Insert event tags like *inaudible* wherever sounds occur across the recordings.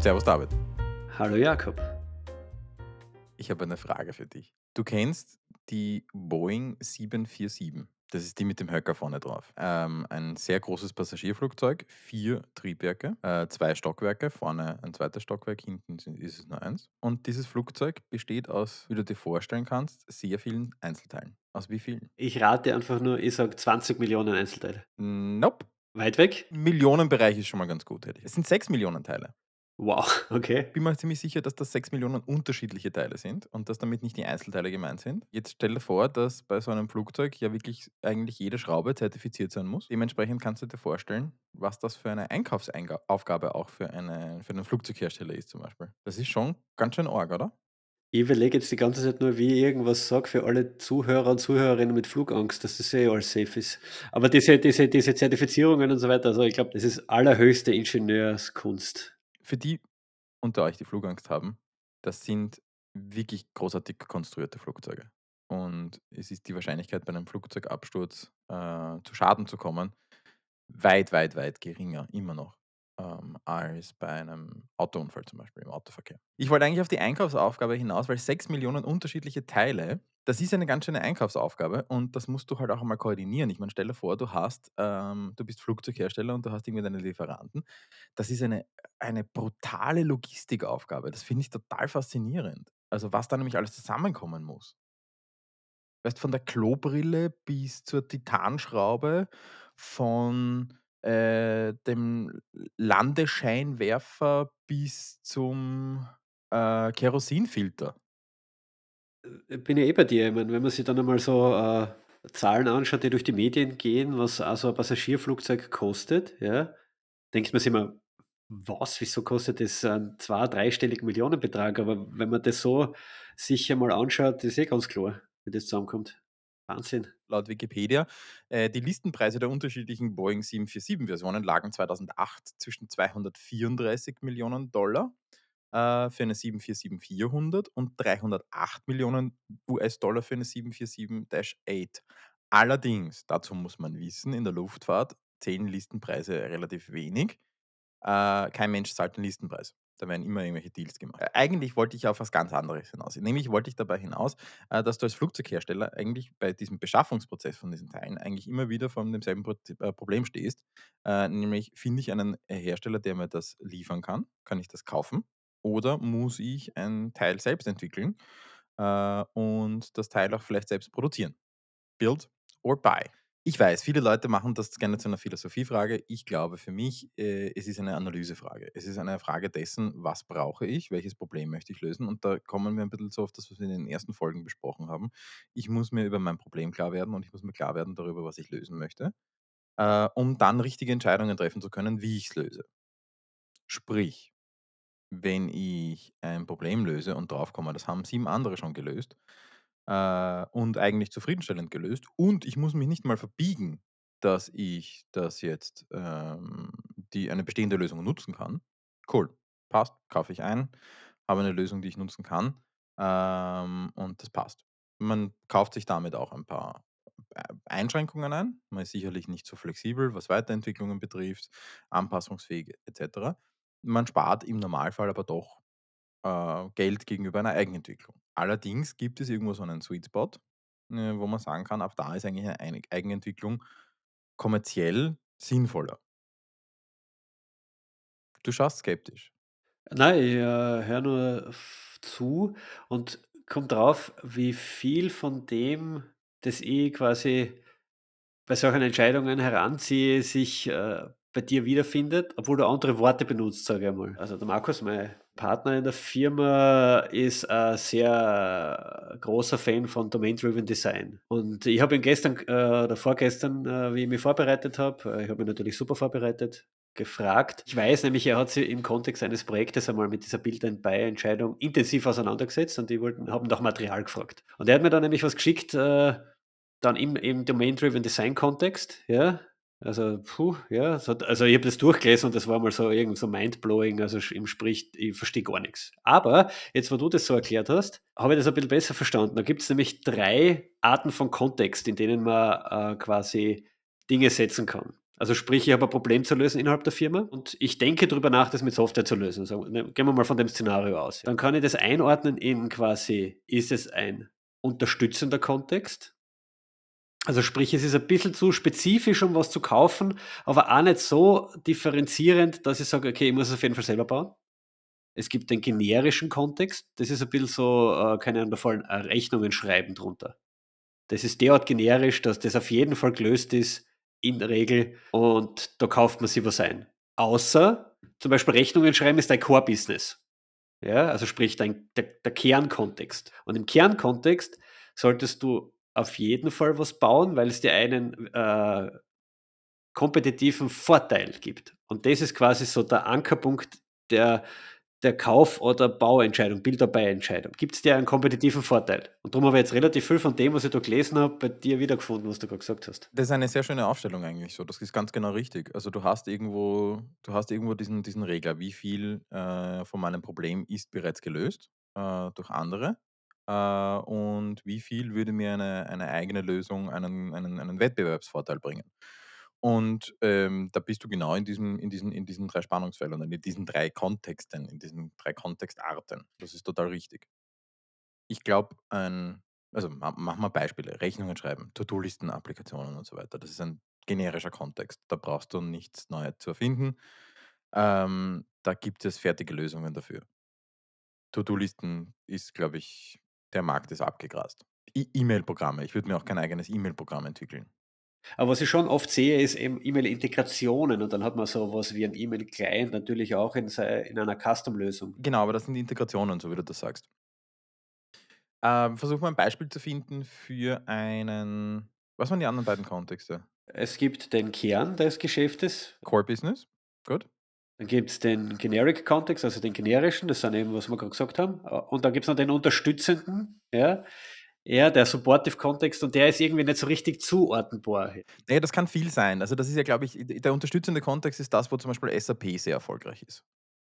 Servus David. Hallo Jakob. Ich habe eine Frage für dich. Du kennst die Boeing 747. Das ist die mit dem Höcker vorne drauf. Ähm, ein sehr großes Passagierflugzeug, vier Triebwerke, äh, zwei Stockwerke, vorne ein zweites Stockwerk, hinten sind, ist es nur eins. Und dieses Flugzeug besteht aus, wie du dir vorstellen kannst, sehr vielen Einzelteilen. Aus wie vielen? Ich rate einfach nur, ich sage 20 Millionen Einzelteile. Nope. Weit weg? Millionenbereich ist schon mal ganz gut, hätte ich. Es sind sechs Millionen Teile. Wow, *laughs* okay. bin mir ziemlich sicher, dass das 6 Millionen unterschiedliche Teile sind und dass damit nicht die Einzelteile gemeint sind. Jetzt stell dir vor, dass bei so einem Flugzeug ja wirklich eigentlich jede Schraube zertifiziert sein muss. Dementsprechend kannst du dir vorstellen, was das für eine Einkaufsaufgabe auch für, eine, für einen Flugzeughersteller ist zum Beispiel. Das ist schon ganz schön arg, oder? Ich überlege jetzt die ganze Zeit nur, wie ich irgendwas sage für alle Zuhörer und Zuhörerinnen mit Flugangst, dass das eh alles safe ist. Aber diese, diese, diese Zertifizierungen und so weiter, also ich glaube, das ist allerhöchste Ingenieurskunst. Für die unter euch, die Flugangst haben, das sind wirklich großartig konstruierte Flugzeuge. Und es ist die Wahrscheinlichkeit, bei einem Flugzeugabsturz äh, zu Schaden zu kommen, weit, weit, weit geringer, immer noch ähm, als bei einem Autounfall zum Beispiel im Autoverkehr. Ich wollte eigentlich auf die Einkaufsaufgabe hinaus, weil sechs Millionen unterschiedliche Teile, das ist eine ganz schöne Einkaufsaufgabe und das musst du halt auch einmal koordinieren. Ich meine, stell dir vor, du hast, ähm, du bist Flugzeughersteller und du hast irgendwie deine Lieferanten. Das ist eine, eine brutale Logistikaufgabe. Das finde ich total faszinierend. Also was da nämlich alles zusammenkommen muss. Weißt von der Klobrille bis zur Titanschraube, von äh, dem Landescheinwerfer bis zum äh, Kerosinfilter. Äh, bin ja eh bei dir. Ich meine, wenn man sich dann einmal so äh, Zahlen anschaut, die durch die Medien gehen, was also ein Passagierflugzeug kostet, ja, denkt man sich immer, was, wieso kostet das einen zwei-, dreistelligen Millionenbetrag? Aber wenn man das so sich einmal anschaut, ist eh ganz klar, wie das zusammenkommt. Wahnsinn. Laut Wikipedia. Äh, die Listenpreise der unterschiedlichen Boeing 747-Versionen lagen 2008 zwischen 234 Millionen Dollar äh, für eine 747-400 und 308 Millionen US-Dollar für eine 747-8. Allerdings, dazu muss man wissen, in der Luftfahrt zählen Listenpreise relativ wenig. Äh, kein Mensch zahlt den Listenpreis. Da werden immer irgendwelche Deals gemacht. Äh, eigentlich wollte ich auf was ganz anderes hinaus. Nämlich wollte ich dabei hinaus, äh, dass du als Flugzeughersteller eigentlich bei diesem Beschaffungsprozess von diesen Teilen eigentlich immer wieder vor demselben äh, Problem stehst. nämlich finde ich einen Hersteller, der mir das liefern kann? Kann ich das kaufen? Oder muss ich ein Teil selbst entwickeln und das Teil auch vielleicht selbst produzieren? Build or buy. Ich weiß, viele Leute machen das gerne zu einer Philosophiefrage. Ich glaube für mich, äh, es ist eine Analysefrage. Es ist eine Frage dessen, was brauche ich, welches Problem möchte ich lösen. Und da kommen wir ein bisschen so auf das, was wir in den ersten Folgen besprochen haben. Ich muss mir über mein Problem klar werden und ich muss mir klar werden darüber, was ich lösen möchte, äh, um dann richtige Entscheidungen treffen zu können, wie ich es löse. Sprich, wenn ich ein Problem löse und draufkomme, das haben sieben andere schon gelöst, äh, und eigentlich zufriedenstellend gelöst. Und ich muss mich nicht mal verbiegen, dass ich das jetzt ähm, die, eine bestehende Lösung nutzen kann. Cool, passt, kaufe ich ein, habe eine Lösung, die ich nutzen kann ähm, und das passt. Man kauft sich damit auch ein paar äh, Einschränkungen ein. Man ist sicherlich nicht so flexibel, was Weiterentwicklungen betrifft, anpassungsfähig etc. Man spart im Normalfall aber doch äh, Geld gegenüber einer Eigenentwicklung. Allerdings gibt es irgendwo so einen Sweet Spot, äh, wo man sagen kann, ab da ist eigentlich eine Eigenentwicklung kommerziell sinnvoller. Du schaust skeptisch. Nein, ich äh, höre nur zu und kommt drauf, wie viel von dem, das ich quasi bei solchen Entscheidungen heranziehe, sich äh, bei dir wiederfindet, obwohl du andere Worte benutzt, sage ich mal. Also der Markus, mein Partner in der Firma, ist ein sehr großer Fan von Domain-Driven Design. Und ich habe ihn gestern äh, oder vorgestern, äh, wie ich mich vorbereitet habe, äh, ich habe mich natürlich super vorbereitet, gefragt. Ich weiß nämlich, er hat sich im Kontext eines Projektes einmal mit dieser Build and Buy Entscheidung intensiv auseinandergesetzt und die haben nach Material gefragt. Und er hat mir dann nämlich was geschickt, äh, dann im, im Domain-Driven Design Kontext, ja, also, puh, ja, also ich habe das durchgelesen und das war mal so irgend so mindblowing, also im Sprich, ich verstehe gar nichts. Aber jetzt, wo du das so erklärt hast, habe ich das ein bisschen besser verstanden. Da gibt es nämlich drei Arten von Kontext, in denen man äh, quasi Dinge setzen kann. Also sprich, ich habe ein Problem zu lösen innerhalb der Firma und ich denke darüber nach, das mit Software zu lösen. Also, gehen wir mal von dem Szenario aus. Dann kann ich das einordnen in quasi, ist es ein unterstützender Kontext? Also sprich, es ist ein bisschen zu spezifisch, um was zu kaufen, aber auch nicht so differenzierend, dass ich sage, okay, ich muss es auf jeden Fall selber bauen. Es gibt den generischen Kontext, das ist ein bisschen so, äh, keine Ahnung, da fallen Rechnungen schreiben drunter. Das ist derart generisch, dass das auf jeden Fall gelöst ist, in der Regel, und da kauft man sich was ein. Außer, zum Beispiel Rechnungen schreiben ist dein Core-Business. Ja, also sprich dein, der, der Kernkontext. Und im Kernkontext solltest du auf jeden Fall was bauen, weil es dir einen äh, kompetitiven Vorteil gibt. Und das ist quasi so der Ankerpunkt der, der Kauf- oder Bauentscheidung, Build-or-Buy-Entscheidung. Gibt es dir einen kompetitiven Vorteil? Und darum habe ich jetzt relativ viel von dem, was ich da gelesen habe, bei dir wiedergefunden, was du gerade gesagt hast. Das ist eine sehr schöne Aufstellung eigentlich so. Das ist ganz genau richtig. Also du hast irgendwo, du hast irgendwo diesen, diesen Regler, wie viel äh, von meinem Problem ist bereits gelöst äh, durch andere äh, und wie viel würde mir eine, eine eigene Lösung einen, einen, einen Wettbewerbsvorteil bringen. Und ähm, da bist du genau in diesen, in, diesen, in diesen drei Spannungsfeldern, in diesen drei Kontexten, in diesen drei Kontextarten. Das ist total richtig. Ich glaube, also ma- machen wir Beispiele, Rechnungen schreiben, To-Do-Listen, Applikationen und so weiter. Das ist ein generischer Kontext. Da brauchst du nichts Neues zu erfinden. Ähm, da gibt es fertige Lösungen dafür. To-Do-Listen ist, glaube ich, der Markt ist abgegrast. E-Mail-Programme. Ich würde mir auch kein eigenes E-Mail-Programm entwickeln. Aber was ich schon oft sehe, ist eben E-Mail-Integrationen und dann hat man so was wie ein E-Mail-Client natürlich auch in, in einer Custom-Lösung. Genau, aber das sind Integrationen, so wie du das sagst. Ähm, versuch mal ein Beispiel zu finden für einen. Was waren die anderen beiden Kontexte? Es gibt den Kern des Geschäftes, Core Business. Gut. Dann gibt es den Generic Kontext, also den generischen, das sind eben, was wir gerade gesagt haben. Und dann gibt es noch den unterstützenden, ja, ja, der Supportive Kontext und der ist irgendwie nicht so richtig zuordnenbar. Nee, das kann viel sein. Also, das ist ja, glaube ich, der unterstützende Kontext ist das, wo zum Beispiel SAP sehr erfolgreich ist.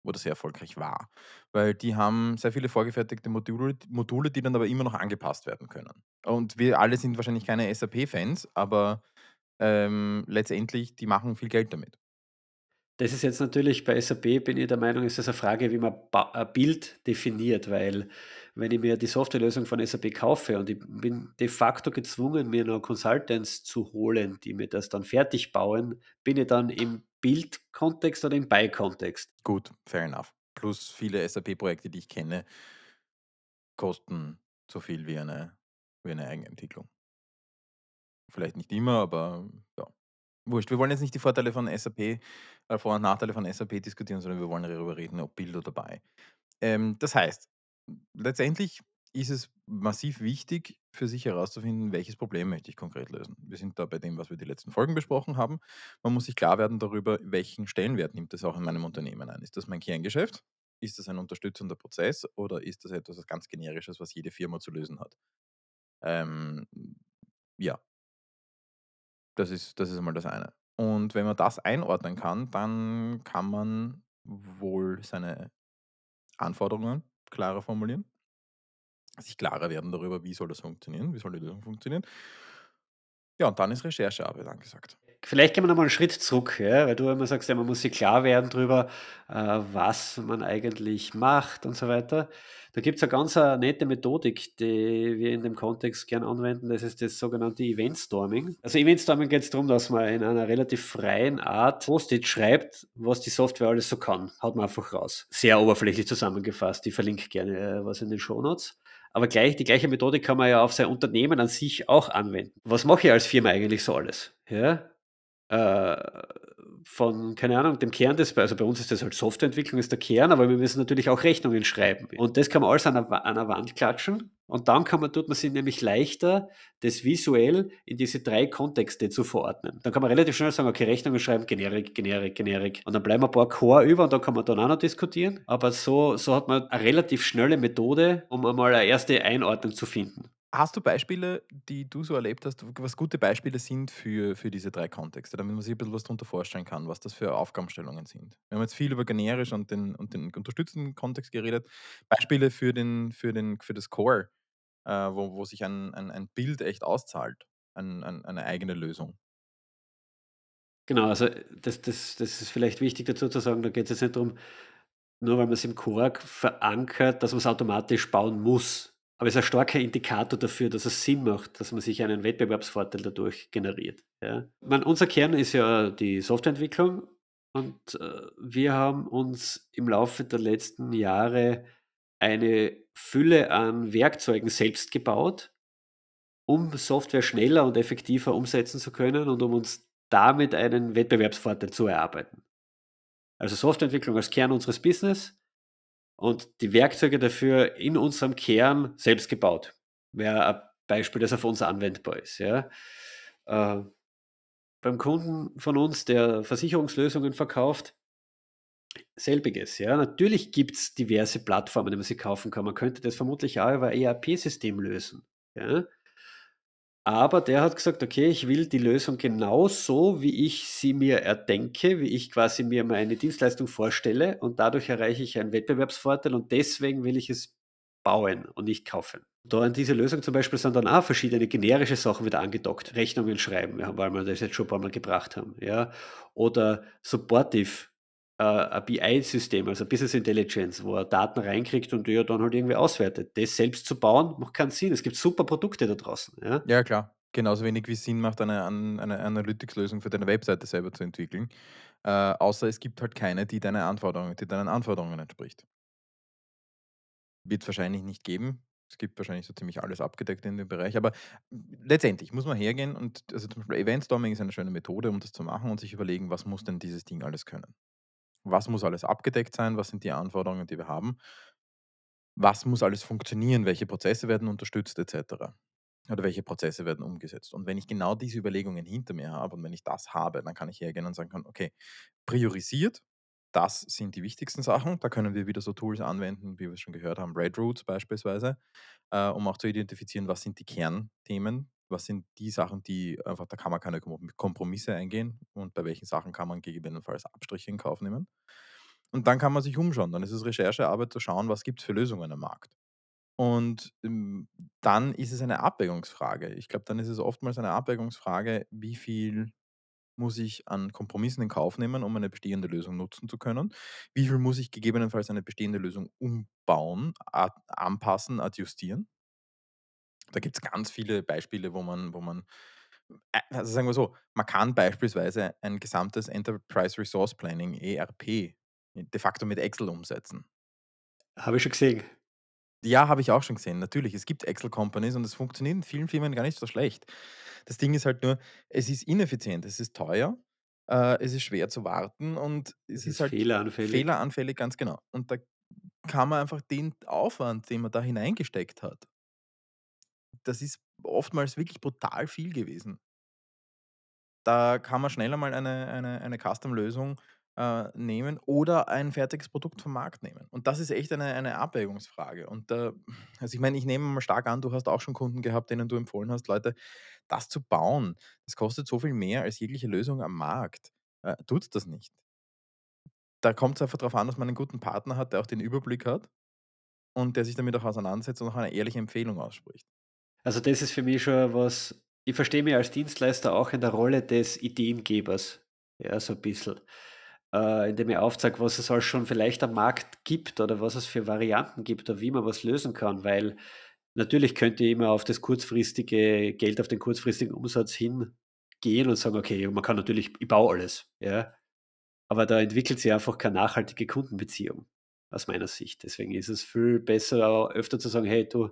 Oder sehr erfolgreich war. Weil die haben sehr viele vorgefertigte Module, Module, die dann aber immer noch angepasst werden können. Und wir alle sind wahrscheinlich keine SAP-Fans, aber ähm, letztendlich, die machen viel Geld damit. Das ist jetzt natürlich bei SAP, bin ich der Meinung, ist das eine Frage, wie man ein Bild definiert, weil wenn ich mir die Softwarelösung von SAP kaufe und ich bin de facto gezwungen, mir noch Consultants zu holen, die mir das dann fertig bauen, bin ich dann im Bild-Kontext oder im Buy-Kontext? Gut, fair enough. Plus viele SAP-Projekte, die ich kenne, kosten so viel wie eine, wie eine Eigenentwicklung. Vielleicht nicht immer, aber ja. Wurscht. Wir wollen jetzt nicht die Vorteile von SAP, äh, Vor- und Nachteile von SAP diskutieren, sondern wir wollen darüber reden, ob Bild oder Buy. Ähm, das heißt, letztendlich ist es massiv wichtig, für sich herauszufinden, welches Problem möchte ich konkret lösen. Wir sind da bei dem, was wir die letzten Folgen besprochen haben. Man muss sich klar werden darüber, welchen Stellenwert nimmt es auch in meinem Unternehmen ein. Ist das mein Kerngeschäft? Ist das ein unterstützender Prozess oder ist das etwas ganz Generisches, was jede Firma zu lösen hat? Ähm, ja, das ist, das ist einmal das eine. Und wenn man das einordnen kann, dann kann man wohl seine Anforderungen klarer formulieren, sich klarer werden darüber, wie soll das funktionieren, wie soll die Lösung funktionieren. Ja, und dann ist Recherchearbeit angesagt. Vielleicht gehen wir nochmal einen Schritt zurück, ja, weil du immer sagst, ja, man muss sich klar werden darüber, äh, was man eigentlich macht und so weiter. Da gibt es eine ganz eine nette Methodik, die wir in dem Kontext gern anwenden. Das ist das sogenannte Eventstorming. Also Eventstorming geht es darum, dass man in einer relativ freien Art Post-it schreibt, was die Software alles so kann. Haut man einfach raus. Sehr oberflächlich zusammengefasst. Ich verlinke gerne äh, was in den Shownotes. Aber gleich, die gleiche Methodik kann man ja auf sein Unternehmen an sich auch anwenden. Was mache ich als Firma eigentlich so alles? Ja? Äh, von, keine Ahnung, dem Kern des, also bei uns ist das halt Softwareentwicklung, ist der Kern, aber wir müssen natürlich auch Rechnungen schreiben. Und das kann man alles an einer, an einer Wand klatschen und dann kann man, tut man sich nämlich leichter, das visuell in diese drei Kontexte zu verordnen. Dann kann man relativ schnell sagen, okay, Rechnungen schreiben, Generik, Generik, Generik. Und dann bleiben ein paar Core über und dann kann man dann auch noch diskutieren. Aber so, so hat man eine relativ schnelle Methode, um einmal eine erste Einordnung zu finden. Hast du Beispiele, die du so erlebt hast, was gute Beispiele sind für, für diese drei Kontexte, damit man sich ein bisschen was darunter vorstellen kann, was das für Aufgabenstellungen sind? Wir haben jetzt viel über generisch und den, und den unterstützenden Kontext geredet. Beispiele für, den, für, den, für das Core, äh, wo, wo sich ein, ein, ein Bild echt auszahlt, ein, ein, eine eigene Lösung. Genau, also, das das das ist vielleicht wichtig dazu zu sagen, da geht's jetzt nicht drum, nur weil man's im Quark verankert, dass man's automatisch bauen muss. Aber es ist ein starker Indikator dafür, dass es Sinn macht, dass man sich einen Wettbewerbsvorteil dadurch generiert, ja? Meine, unser Kern ist ja die Softwareentwicklung und, äh, wir haben uns im Laufe der letzten Jahre eine Fülle an Werkzeugen selbst gebaut, um Software schneller und effektiver umsetzen zu können und um uns damit einen Wettbewerbsvorteil zu erarbeiten. Also, Softwareentwicklung als Kern unseres Business und die Werkzeuge dafür in unserem Kern selbst gebaut. Wäre ein Beispiel, das auf uns anwendbar ist, ja? Äh, beim Kunden von uns, der Versicherungslösungen verkauft selbiges, ja. Natürlich gibt's diverse Plattformen, die man sich kaufen kann. Man könnte das vermutlich auch über ERP-System lösen, ja? Aber der hat gesagt: „Okay, ich will die Lösung genauso, wie ich sie mir erdenke, wie ich quasi mir meine Dienstleistung vorstelle und dadurch erreiche ich einen Wettbewerbsvorteil und deswegen will ich es bauen und nicht kaufen.“ Da an diese Lösung zum Beispiel sind dann auch verschiedene generische Sachen wieder angedockt. Rechnungen schreiben, weil wir das jetzt schon ein paar Mal gebracht haben, ja? Oder supportive, ein BI-System, also Business Intelligence, wo er Daten reinkriegt und die er dann halt irgendwie auswertet. Das selbst zu bauen, macht keinen Sinn. Es gibt super Produkte da draußen, ja? Ja, klar. Genauso wenig wie es Sinn macht, eine eine Analytics-Lösung für deine Webseite selber zu entwickeln. Äh, außer es gibt halt keine, die deine Anforderungen die deinen Anforderungen entspricht. Wird's wahrscheinlich nicht geben. Es gibt wahrscheinlich so ziemlich alles abgedeckt in dem Bereich, aber letztendlich muss man hergehen und also, zum Beispiel Event Storming ist eine schöne Methode, um das zu machen und sich überlegen: „Was muss denn dieses Ding alles können? Was muss alles abgedeckt sein? Was sind die Anforderungen, die wir haben?“ Was muss alles funktionieren? Welche Prozesse werden unterstützt et cetera? Oder welche Prozesse werden umgesetzt? Und wenn ich genau diese Überlegungen hinter mir habe und wenn ich das habe, dann kann ich hergehen und sagen „Okay, priorisiert, das sind die wichtigsten Sachen.“ Da können wir wieder so Tools anwenden, wie wir schon gehört haben, Red-Roots beispielsweise, äh, um auch zu identifizieren, was sind die Kernthemen? Was sind die Sachen, die einfach da kann man keine Kom Kompromisse eingehen und bei welchen Sachen kann man gegebenenfalls Abstriche in Kauf nehmen? Und dann kann man sich umschauen. Dann ist es Recherchearbeit zu schauen, was gibt's für Lösungen am Markt. Und, hm, dann ist es eine Abwägungsfrage. Ich glaube, dann ist es oftmals eine Abwägungsfrage, wie viel muss ich an Kompromissen in Kauf nehmen, um eine bestehende Lösung nutzen zu können? Wie viel muss ich gegebenenfalls eine bestehende Lösung umbauen, anpassen, adjustieren? Da gibt's ganz viele Beispiele, wo man wo man äh, also, sagen wir so, man kann beispielsweise ein gesamtes Enterprise Resource Planning, ERP, de facto mit Excel umsetzen. Habe ich schon gesehen. Ja, habe ich auch schon gesehen. Natürlich, es gibt Excel Companies und es funktioniert in vielen Firmen gar nicht so schlecht. Das Ding ist halt nur, es ist ineffizient, es ist teuer, äh, es ist schwer zu warten und es Es ist ist halt fehleranfällig. fehleranfällig, ganz genau. Und da kann man einfach den Aufwand, den man da hineingesteckt hat das ist oftmals wirklich brutal viel gewesen. Da kann man schneller mal eine eine eine Custom-Lösung, äh, nehmen oder ein fertiges Produkt vom Markt nehmen. Und das ist echt eine eine Abwägungsfrage. Und da also, ich meine, ich nehme mal stark an, du hast auch schon Kunden gehabt, denen du empfohlen hast: „Leute, das zu bauen, das kostet so viel mehr als jegliche Lösung am Markt. Äh, tut das nicht.“ Da kommt's einfach drauf an, dass man einen guten Partner hat, der auch den Überblick hat und der sich damit auch auseinandersetzt und auch eine ehrliche Empfehlung ausspricht. Also, das ist für mich schon was ich verstehe mich als Dienstleister auch in der Rolle des Ideengebers, ja, so 'n bisschen, äh, indem ich aufzeige, was es alles schon vielleicht am Markt gibt oder was es für Varianten gibt oder wie man was lösen kann, weil natürlich könnte ich immer auf das kurzfristige Geld, auf den kurzfristigen Umsatz hingehen und sagen: „Okay, man kann natürlich ich baue alles“, ja? Aber da entwickelt sich einfach keine nachhaltige Kundenbeziehung aus meiner Sicht. Deswegen ist es viel besser, öfter zu sagen: „Hey, du,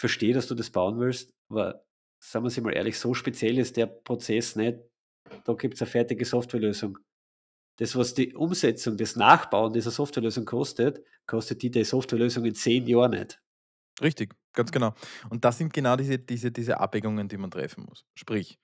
verstehe, dass du das bauen willst, aber sagen wir sie mal ehrlich, so speziell ist der Prozess nicht. Da gibt's 'ne fertige Softwarelösung.“ Das, was die Umsetzung, das Nachbauen dieser Softwarelösung kostet, kostet die die Softwarelösung in 10 Jahren nicht. Richtig, ganz genau. Und das sind genau diese diese diese Abwägungen, die man treffen muss. Sprich,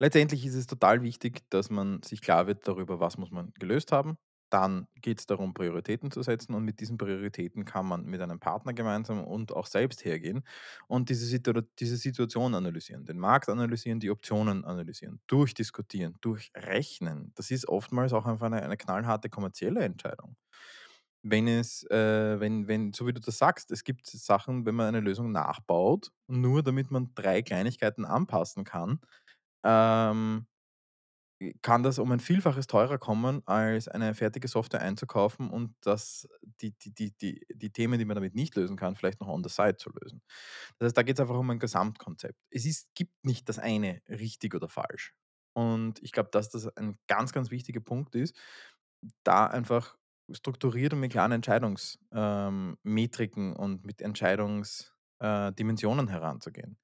letztendlich ist es total wichtig, dass man sich klar wird darüber, was muss man gelöst haben. Dann geht's darum, Prioritäten zu setzen und mit diesen Prioritäten kann man mit einem Partner gemeinsam und auch selbst hergehen und diese Situa diese Situation analysieren, den Markt analysieren, die Optionen analysieren, durchdiskutieren, durchrechnen. Das ist oftmals auch einfach eine eine knallharte kommerzielle Entscheidung. Wenn es, äh wenn wenn so wie du das sagst, es gibt Sachen, wenn man eine Lösung nachbaut, nur damit man 3 Kleinigkeiten anpassen kann, ähm kann das um ein Vielfaches teurer kommen, als eine fertige Software einzukaufen und das die die die die die Themen, die man damit nicht lösen kann, vielleicht noch on the side zu lösen. Das heißt, da geht's einfach um ein Gesamtkonzept. Es ist gibt nicht das eine richtig oder falsch. Und ich glaube, dass das ein ganz, ganz wichtiger Punkt ist, da einfach strukturiert und mit klaren Entscheidungs ähm, und mit Entscheidungs äh, heranzugehen.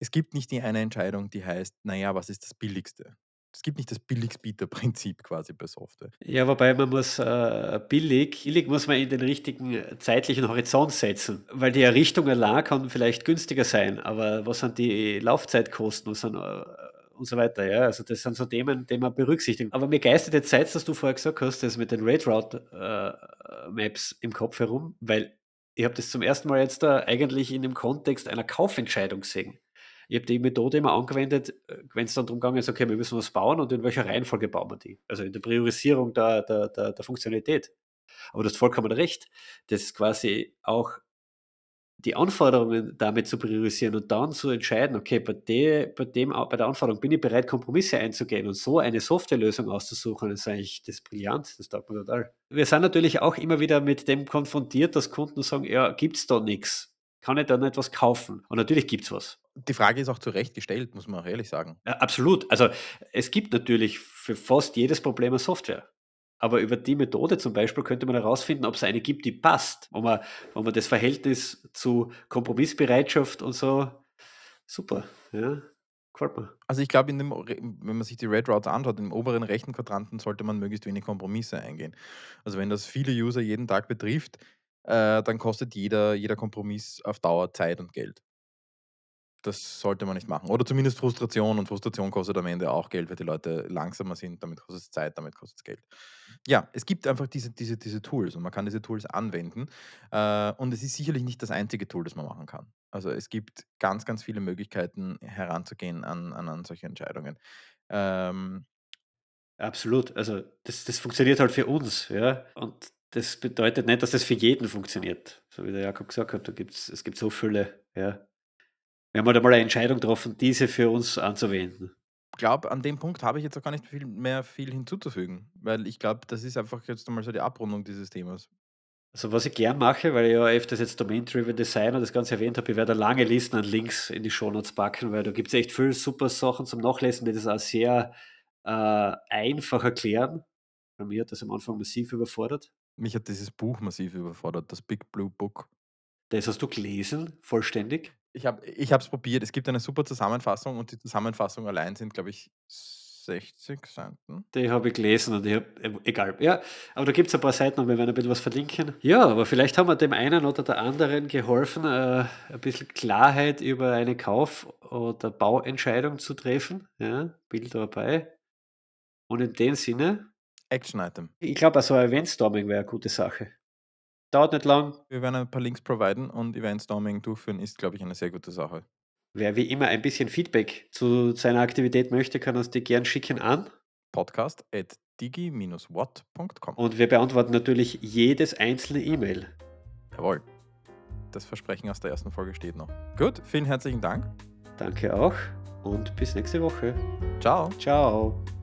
Es gibt nicht die eine Entscheidung, die heißt: „Na ja, was ist das Billigste?“ Es gibt nicht das Billigstbieter-Prinzip quasi bei Software. Ja, wobei man muss, äh, billig billig muss man in den richtigen äh, zeitlichen Horizont setzen, weil die Errichtung allein kann vielleicht günstiger sein, aber was sind die Laufzeitkosten, was sind, äh, und so weiter, ja? Also, das sind so Themen, die man berücksichtigen. Aber mir geistert jetzt seit dass du vorher gesagt hast, das mit den Rate-Route, äh, im Kopf herum, weil ich habe das zum ersten Mal jetzt da eigentlich in dem Kontext einer Kaufentscheidung gesehen. Ich habe die Methode immer angewendet, äh, wenn es dann darum gegangen ist, okay, wir müssen was bauen und in welcher Reihenfolge bauen wir die? Also in der Priorisierung der, der, der, der Funktionalität. Aber du hast vollkommen recht, das quasi auch die Anforderungen damit zu priorisieren und dann zu entscheiden, okay, bei, de, bei, dem, bei der Anforderung bin ich bereit, Kompromisse einzugehen und so eine Softwarelösung auszusuchen, ist eigentlich das ist brillant, das taugt mir total. Wir sind natürlich auch immer wieder mit dem konfrontiert, dass Kunden sagen, ja, gibt es da nichts? Kann ich da nicht was kaufen? Und natürlich gibt es was. Die Frage ist auch zu Recht gestellt, muss man auch ehrlich sagen. Ja, absolut. Also es gibt natürlich für fast jedes Problem eine Software. Aber über die Methode zum Beispiel könnte man herausfinden, ob es eine gibt, die passt, wo man, wo man das Verhältnis zu Kompromissbereitschaft und so super, ja. Also ich glaube, wenn man sich die Red Routes anschaut, im oberen rechten Quadranten sollte man möglichst wenig Kompromisse eingehen. Also wenn das viele User jeden Tag betrifft, äh, dann kostet jeder, jeder Kompromiss auf Dauer Zeit und Geld. Das sollte man nicht machen. Oder zumindest Frustration und Frustration kostet am Ende auch Geld, weil die Leute langsamer sind, damit kostet es Zeit, damit kostet es Geld. Ja, es gibt einfach diese diese diese Tools und man kann diese Tools anwenden, äh, und es ist sicherlich nicht das einzige Tool, das man machen kann. Also, es gibt ganz, ganz viele Möglichkeiten heranzugehen an an an solche Entscheidungen. Ähm Absolut. Also, das das funktioniert halt für uns, ja, und das bedeutet nicht, dass das für jeden funktioniert. So wie der Jakob gesagt hat, da gibt's es gibt so viele, ja. Wir haben halt einmal eine Entscheidung getroffen, diese für uns anzuwenden. Ich glaube, an dem Punkt habe ich jetzt auch gar nicht viel mehr viel hinzuzufügen, weil ich glaube, das ist einfach jetzt einmal so die Abrundung dieses Themas. Also, was ich gern mache, weil ich ja öfters jetzt Domain-Driven Design und das Ganze erwähnt habe, ich werde lange Listen an Links in die Shownotes packen, weil da gibt es echt viele super Sachen zum Nachlesen, die das auch sehr äh, einfach erklären. Bei mir hat das am Anfang massiv überfordert. Mich hat dieses Buch massiv überfordert, das Big Blue Book. Das hast du gelesen, vollständig? Ich habe es probiert. Es gibt eine super Zusammenfassung und die Zusammenfassung allein sind, glaube ich, 60 Seiten. Die habe ich gelesen und ich habe, äh, egal. Ja, aber da gibt es ein paar Seiten und wir werden ein bisschen was verlinken. Ja, aber vielleicht haben wir dem einen oder der anderen geholfen, äh, ein bisschen Klarheit über eine Kauf- oder Bauentscheidung zu treffen. Ja, Bild dabei. Und in dem Sinne, Action-Item. ich glaube, so ein Eventstorming wäre eine gute Sache. Dauert nicht lang. Wir werden ein paar Links providen und Eventstorming durchführen ist, glaube ich, eine sehr gute Sache. Wer wie immer ein bisschen Feedback zu seiner Aktivität möchte, kann uns die gern schicken an. Podcast at digi-what.com. Und wir beantworten natürlich jedes einzelne E-Mail. Jawohl. Das Versprechen aus der ersten Folge steht noch. Gut, vielen herzlichen Dank. Danke auch und bis nächste Woche. Ciao. Ciao.